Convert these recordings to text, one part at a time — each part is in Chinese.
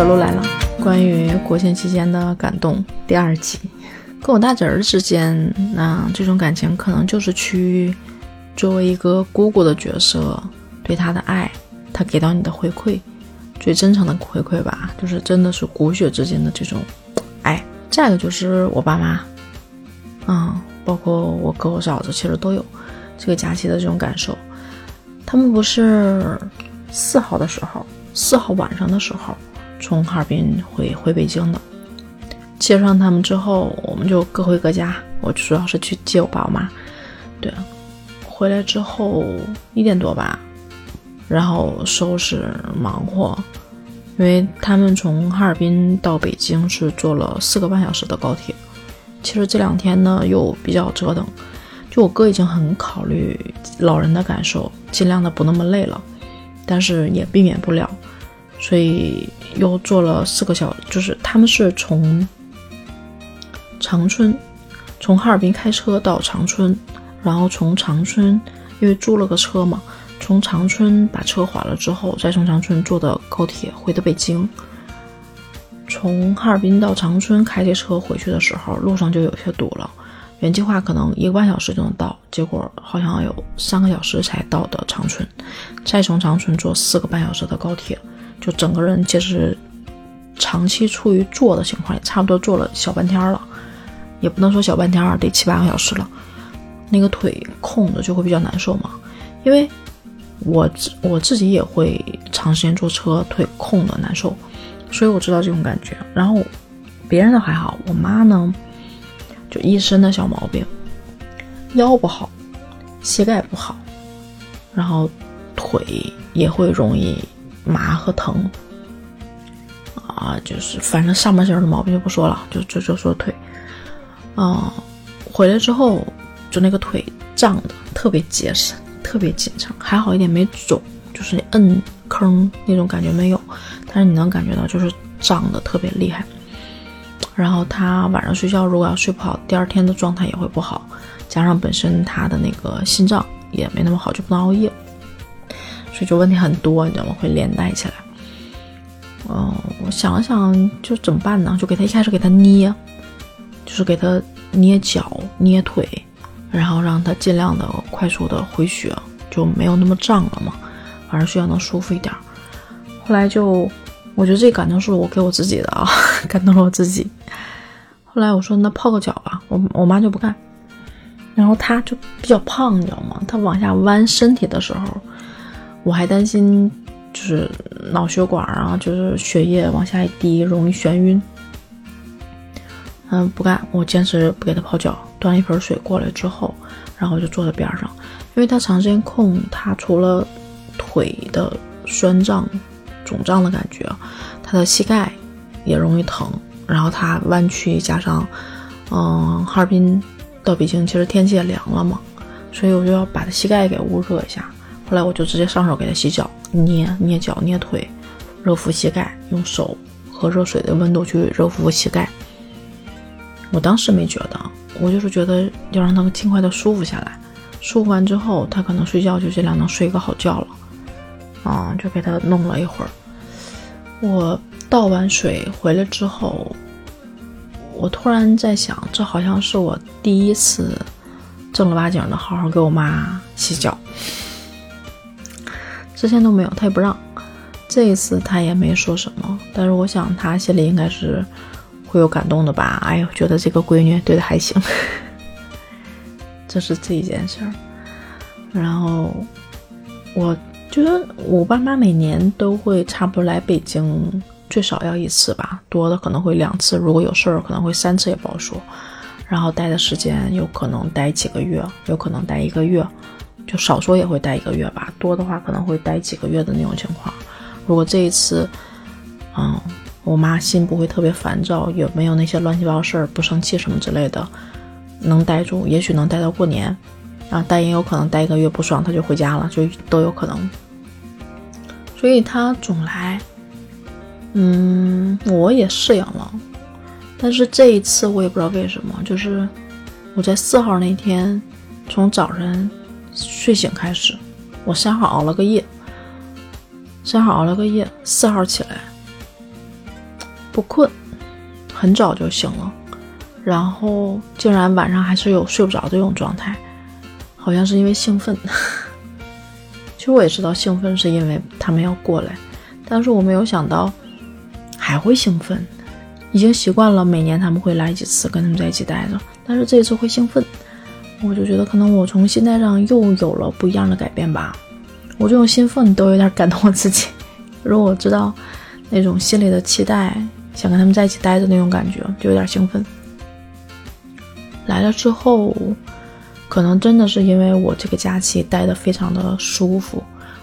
小鹿来了，关于国庆期间的感动第二集。跟我大侄儿之间，那这种感情可能就是去作为一个姑姑的角色对他的爱，他给到你的回馈，最真诚的回馈吧，就是真的是骨血之间的这种爱。再一个就是我爸妈，嗯，包括我哥我嫂子，其实都有这个假期的这种感受。他们不是四号的时候，四号晚上的时候从哈尔滨回回北京的。接上他们之后，我们就各回各家。我主要是去接我爸我妈。对，回来之后一点多吧，然后收拾忙活，因为他们从哈尔滨到北京是坐了四个半小时的高铁。其实这两天呢又比较折腾，就我哥已经很考虑老人的感受，尽量的不那么累了，但是也避免不了，所以又坐了四个小，就是他们是从。长春，从哈尔滨开车到长春，然后从长春，因为租了个车嘛，从长春把车还了之后，再从长春坐的高铁回的北京。从哈尔滨到长春开这车回去的时候，路上就有些堵了。原计划可能一个半小时就能到，结果好像有三个小时才到的长春，再从长春坐四个半小时的高铁，就整个人就是长期处于坐的情况，也差不多坐了小半天了。也不能说小半天儿，得七八个小时了，那个腿空的就会比较难受嘛。因为我自我自己也会长时间坐车，腿空的难受，所以我知道这种感觉。然后别人的还好，我妈呢就一身的小毛病，腰不好，膝盖不好，然后腿也会容易麻和疼啊，就是反正上半身的毛病就不说了，就就就说腿。啊，回来之后就那个腿胀的特别结实，特别紧张，还好一点没肿，就是摁坑那种感觉没有，但是你能感觉到就是胀的特别厉害。然后他晚上睡觉如果要睡不好，第二天的状态也会不好，加上本身他的那个心脏也没那么好，就不能熬夜，所以就问题很多，你知道吗？会连带起来。嗯，我想了想，就怎么办呢？就给他一开始给他捏。就是给他捏脚、捏腿，然后让他尽量的快速的回血，就没有那么胀了嘛，反正需要能舒服一点。后来就，我觉得这感动是我给我自己的啊，感动了我自己。后来我说那泡个脚吧，我我妈就不干。然后他就比较胖，你知道吗？他往下弯身体的时候，我还担心就是脑血管啊，就是血液往下一滴容易眩晕。嗯，不干，我坚持不给他泡脚，端一盆水过来之后，然后就坐在边上，因为他长时间空，他除了腿的酸胀、肿胀的感觉，他的膝盖也容易疼，然后他弯曲加上，嗯，哈尔滨到北京其实天气也凉了嘛，所以我就要把他膝盖给捂热一下。后来我就直接上手给他洗脚，捏捏脚、捏腿，热敷膝盖，用手和热水的温度去热敷膝盖。我当时没觉得，我就是觉得要让他尽快的舒服下来，舒服完之后，他可能睡觉就尽量能睡一个好觉了，啊，就给他弄了一会儿。我倒完水回来之后，我突然在想，这好像是我第一次正儿八经的好好给我妈洗脚，之前都没有，他也不让，这一次他也没说什么，但是我想他心里应该是。会有感动的吧？哎呦，觉得这个闺女对的还行，这是这一件事儿。然后我觉得我爸妈每年都会差不多来北京，最少要一次吧，多的可能会两次。如果有事儿，可能会三次也不好说。然后待的时间有可能待几个月，有可能待一个月，就少说也会待一个月吧。多的话可能会待几个月的那种情况。如果这一次，嗯。我妈心不会特别烦躁，也没有那些乱七八糟事儿，不生气什么之类的，能待住，也许能待到过年，啊，但也有可能待一个月不爽，她就回家了，就都有可能。所以她总来，嗯，我也适应了。但是这一次我也不知道为什么，就是我在四号那天，从早晨睡醒开始，我三号熬了个夜，三号熬了个夜，四号起来。不困，很早就醒了，然后竟然晚上还是有睡不着这种状态，好像是因为兴奋。其实我也知道兴奋是因为他们要过来，但是我没有想到还会兴奋。已经习惯了每年他们会来几次，跟他们在一起待着，但是这一次会兴奋，我就觉得可能我从心态上又有了不一样的改变吧。我这种兴奋都有点感动我自己。如果我知道那种心里的期待，想跟他们在一起待着那种感觉，就有点兴奋。来了之后，可能真的是因为我这个假期待的非常的舒服，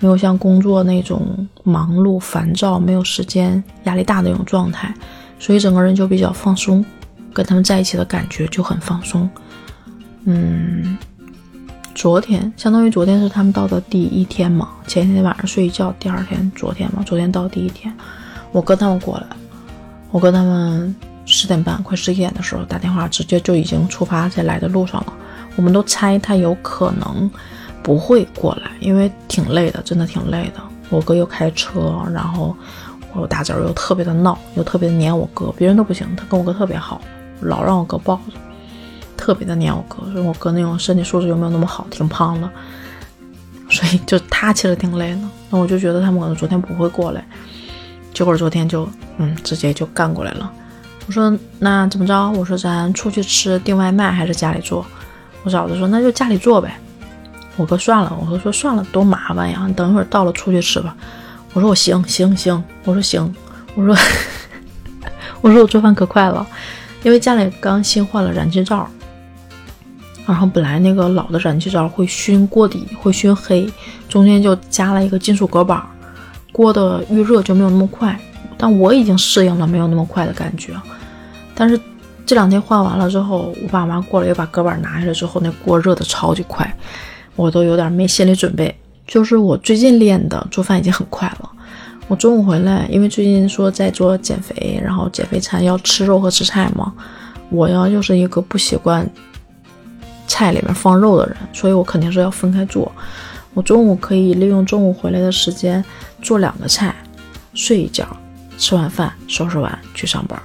没有像工作那种忙碌、烦躁、没有时间、压力大的那种状态，所以整个人就比较放松，跟他们在一起的感觉就很放松。嗯。昨天相当于昨天是他们到的第一天嘛，前一天晚上睡一觉，第二天昨天嘛，昨天到第一天，我跟他们过来，我跟他们十点半快十一点的时候打电话，直接就已经出发在来的路上了。我们都猜他有可能不会过来，因为挺累的，真的挺累的。我哥又开车，然后我大侄儿又特别的闹，又特别的黏我哥，别人都不行，他跟我哥特别好，老让我哥抱着。特别的黏我哥，所以我哥那种身体素质又没有那么好，挺胖的，所以就他其实挺累的。那我就觉得他们可能昨天不会过来，结果昨天就嗯直接就干过来了。我说那怎么着？我说咱出去吃订外卖还是家里做？我嫂子说那就家里做呗。我哥算了，我哥说算了，多麻烦呀，等一会儿到了出去吃吧。我说我行行行，我说行，我说我说我做饭可快了，因为家里刚新换了燃气灶。然后本来那个老的燃气灶会熏锅底，会熏黑，中间就加了一个金属隔板，锅的预热就没有那么快。但我已经适应了没有那么快的感觉。但是这两天换完了之后，我爸妈过来又把隔板拿下来之后，那锅热的超级快，我都有点没心理准备。就是我最近练的做饭已经很快了。我中午回来，因为最近说在做减肥，然后减肥餐要吃肉和吃菜嘛，我要又是一个不习惯。菜里面放肉的人，所以我肯定是要分开做。我中午可以利用中午回来的时间做两个菜，睡一觉，吃完饭收拾完去上班。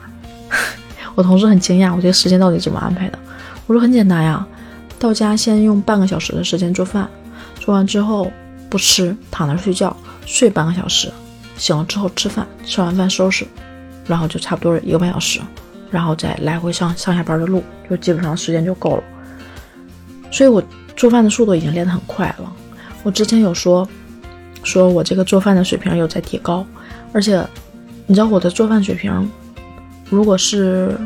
我同事很惊讶，我这个时间到底怎么安排的？我说很简单呀，到家先用半个小时的时间做饭，做完之后不吃，躺那睡觉，睡半个小时，醒了之后吃饭，吃完饭收拾，然后就差不多一个半小时，然后再来回上上下班的路，就基本上时间就够了。所以，我做饭的速度已经练得很快了。我之前有说，说我这个做饭的水平有在提高，而且，你知道我的做饭水平，如果是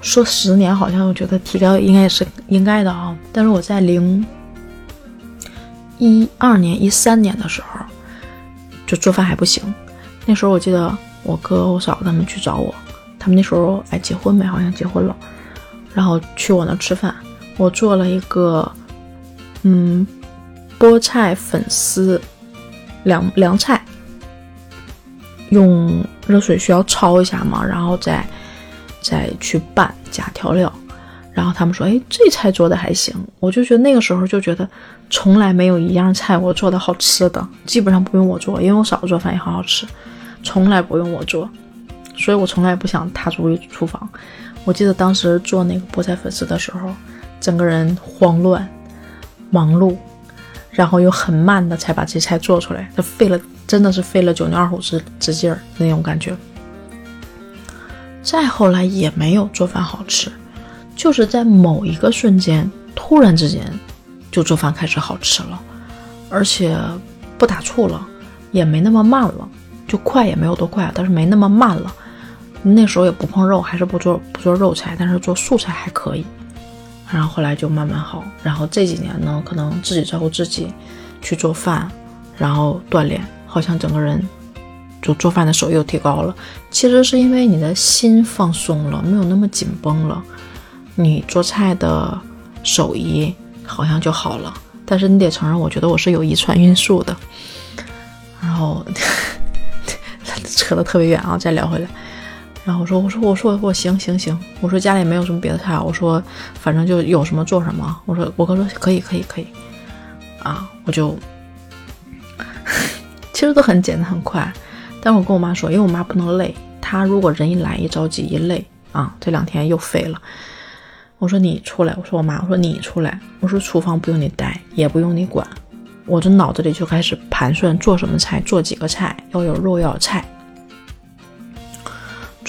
说十年，好像我觉得提高应该也是应该的啊。但是我在零一二年、一三年的时候，就做饭还不行。那时候我记得我哥、我嫂子他们去找我，他们那时候哎结婚没？好像结婚了，然后去我那吃饭。我做了一个，嗯，菠菜粉丝凉凉菜，用热水需要焯一下嘛，然后再再去拌加调料，然后他们说：“哎，这菜做的还行。”我就觉得那个时候就觉得从来没有一样菜我做的好吃的，基本上不用我做，因为我嫂子做饭也很好吃，从来不用我做，所以我从来不想踏出厨房。我记得当时做那个菠菜粉丝的时候。整个人慌乱、忙碌，然后又很慢的才把这菜做出来，他费了，真的是费了九牛二虎之之劲儿那种感觉。再后来也没有做饭好吃，就是在某一个瞬间，突然之间就做饭开始好吃了，而且不打怵了，也没那么慢了，就快也没有多快，但是没那么慢了。那时候也不碰肉，还是不做不做肉菜，但是做素菜还可以。然后后来就慢慢好，然后这几年呢，可能自己照顾自己，去做饭，然后锻炼，好像整个人就做饭的手艺又提高了。其实是因为你的心放松了，没有那么紧绷了，你做菜的手艺好像就好了。但是你得承认，我觉得我是有遗传因素的。然后 扯得特别远啊，再聊回来。然后我说，我说，我说，我行行行，我说家里没有什么别的菜，我说反正就有什么做什么。我说我哥说可以可以可以，啊，我就 其实都很简单很快。但我跟我妈说，因为我妈不能累，她如果人一来一着急一累啊，这两天又废了。我说你出来，我说我妈，我说你出来，我说厨房不用你带，也不用你管，我这脑子里就开始盘算做什么菜，做几个菜，要有肉要有菜。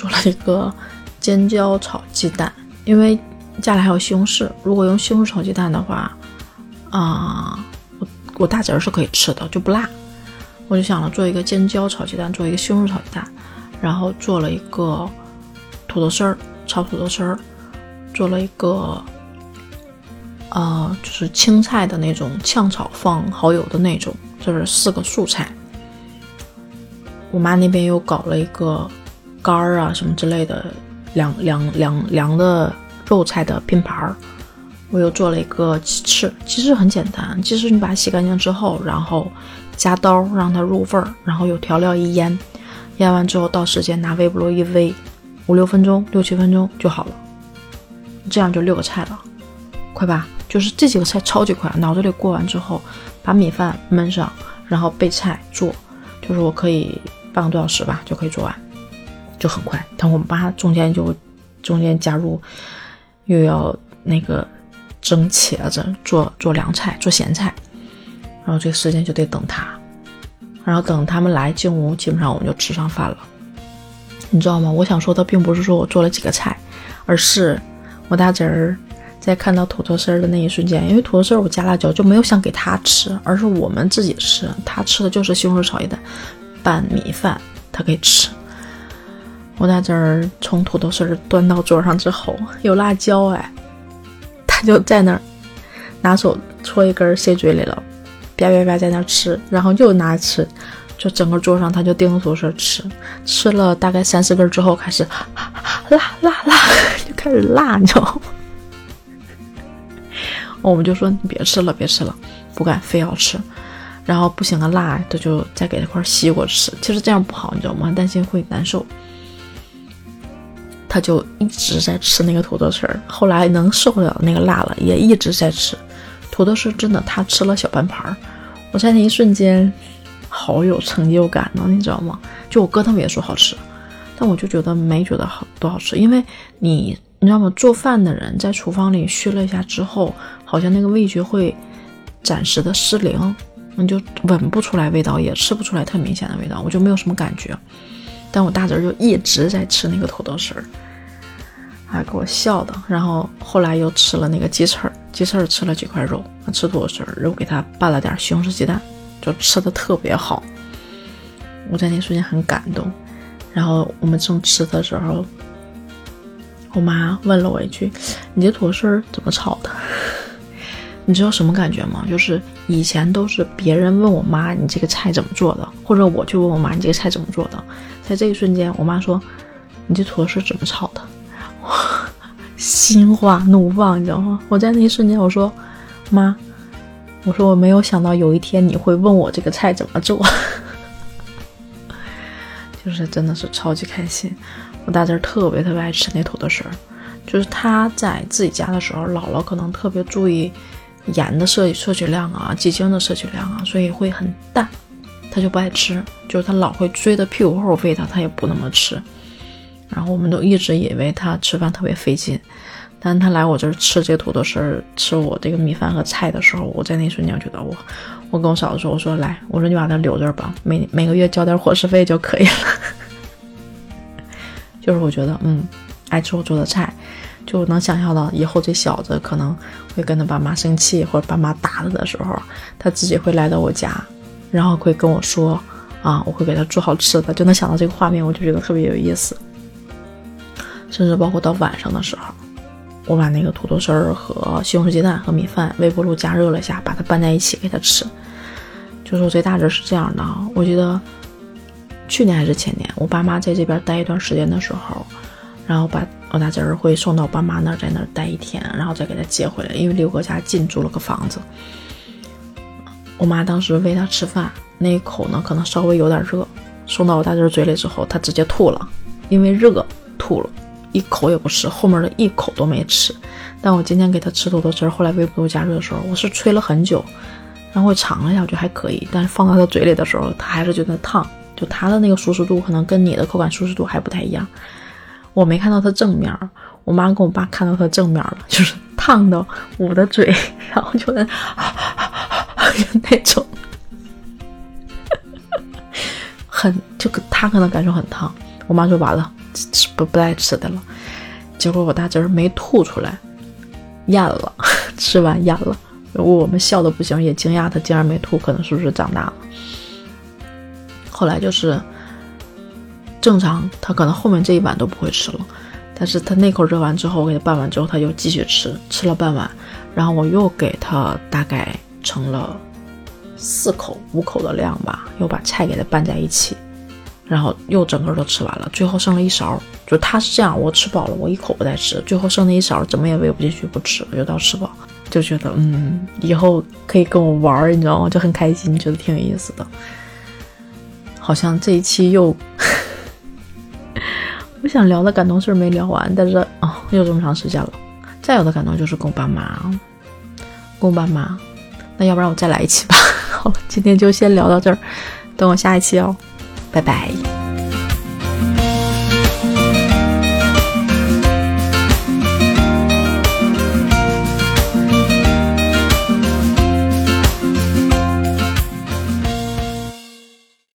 做了一个尖椒炒鸡蛋，因为家里还有西红柿，如果用西红柿炒鸡蛋的话，啊，我我大侄儿是可以吃的，就不辣。我就想了做一个尖椒炒鸡蛋，做一个西红柿炒鸡蛋，然后做了一个土豆丝儿炒土豆丝儿。做了一个，呃，就是青菜的那种炝炒放蚝油的那种，这是四个素菜。我妈那边又搞了一个干儿啊什么之类的凉凉凉凉的肉菜的拼盘儿。我又做了一个鸡翅，鸡翅很简单，鸡翅你把它洗干净之后，然后夹刀让它入味儿，然后有调料一腌，腌完之后到时间拿微波炉一煨，五六分钟、六七分钟就好了。这样就六个菜了，快吧？就是这几个菜超级快，脑子里过完之后，把米饭焖上，然后备菜做，就是我可以半个多小时吧就可以做完，就很快。但我妈中间就中间加入，又要那个蒸茄子，做做凉菜，做咸菜，然后这个时间就得等她，然后等他们来进屋，基本上我们就吃上饭了。你知道吗？我想说的并不是说我做了几个菜，而是。我大侄儿在看到土豆丝儿的那一瞬间，因为土豆丝儿我加辣椒，就没有想给他吃，而是我们自己吃。他吃的就是西红柿炒鸡蛋拌米饭，他可以吃。我大侄儿从土豆丝端到桌上之后，有辣椒哎，他就在那儿拿手戳一根塞嘴里了，啪啪啪在那吃，然后又拿吃，就整个桌上他就盯着土豆丝吃，吃了大概三四根之后开始辣辣辣。就开始辣，你知道吗？我们就说你别吃了，别吃了，不敢，非要吃。然后不行了，辣，他就再给他块西瓜吃。其实这样不好，你知道吗？担心会难受。他就一直在吃那个土豆丝儿，后来能受不了那个辣了，也一直在吃土豆丝。真的，他吃了小半盘儿。我在那一瞬间，好有成就感呢，你知道吗？就我哥他们也说好吃，但我就觉得没觉得好多好吃，因为你。你知道吗？做饭的人在厨房里虚了一下之后，好像那个味觉会暂时的失灵，你就闻不出来味道，也吃不出来特明显的味道，我就没有什么感觉。但我大侄儿就一直在吃那个土豆丝儿，还给我笑的。然后后来又吃了那个鸡翅儿，鸡翅儿吃了几块肉，吃土豆丝儿，又给他拌了点西红柿鸡蛋，就吃的特别好。我在那瞬间很感动。然后我们正吃的时候。我妈问了我一句：“你这土豆丝儿怎么炒的？” 你知道什么感觉吗？就是以前都是别人问我妈：“你这个菜怎么做的？”或者我去问我妈：“你这个菜怎么做的？”在这一瞬间，我妈说：“你这土豆丝怎么炒的？”心花怒放，你知道吗？我在那一瞬间，我说：“妈，我说我没有想到有一天你会问我这个菜怎么做。”就是真的是超级开心。我大侄儿特别特别爱吃那土豆丝儿，就是他在自己家的时候，姥姥可能特别注意盐的摄摄取量啊，鸡精的摄取量啊，所以会很淡，他就不爱吃，就是他老会追的屁股后喂他，他也不那么吃。然后我们都一直以为他吃饭特别费劲，但他来我这儿吃这土豆丝儿，吃我这个米饭和菜的时候，我在那瞬间觉得我，我跟我嫂子说，我说来，我说你把他留这儿吧，每每个月交点伙食费就可以了。就是我觉得，嗯，爱吃我做的菜，就能想象到以后这小子可能会跟他爸妈生气或者爸妈打他的时候，他自己会来到我家，然后会跟我说，啊，我会给他做好吃的，就能想到这个画面，我就觉得特别有意思。甚至包括到晚上的时候，我把那个土豆丝儿和西红柿鸡蛋和米饭微波炉加热了一下，把它拌在一起给他吃。就是我最大侄是这样的啊，我记得。去年还是前年，我爸妈在这边待一段时间的时候，然后把我大侄儿会送到我爸妈那儿，在那儿待一天，然后再给他接回来，因为离我家近，租了个房子。我妈当时喂他吃饭，那一口呢可能稍微有点热，送到我大侄儿嘴里之后，他直接吐了，因为热吐了，一口也不吃，后面的一口都没吃。但我今天给他吃土豆丝儿，后来微波炉加热的时候，我是吹了很久，然后我尝了一下，我觉得还可以，但是放到他嘴里的时候，他还是觉得烫。就他的那个舒适度可能跟你的口感舒适度还不太一样。我没看到它正面，我妈跟我爸看到它正面了，就是烫的捂的嘴，然后就在就那种，很就他可能感受很烫，我妈说完了，吃不不爱吃的了。结果我大侄儿没吐出来，咽了，吃完咽了。如果我们笑的不行，也惊讶他竟然没吐，可能是不是长大了？后来就是正常，他可能后面这一碗都不会吃了，但是他那口热完之后，我给他拌完之后，他又继续吃，吃了半碗，然后我又给他大概盛了四口五口的量吧，又把菜给他拌在一起。然后又整个都吃完了，最后剩了一勺。就他是这样，我吃饱了，我一口不带吃，最后剩那一勺怎么也喂不进去，不吃，我就到吃饱，就觉得嗯，以后可以跟我玩，你知道吗？就很开心，觉得挺有意思的。好像这一期又，我想聊的感动事没聊完，但是啊，又这么长时间了。再有的感动就是跟我爸妈，跟我爸妈。那要不然我再来一期吧。好了，今天就先聊到这儿，等我下一期哦。拜拜。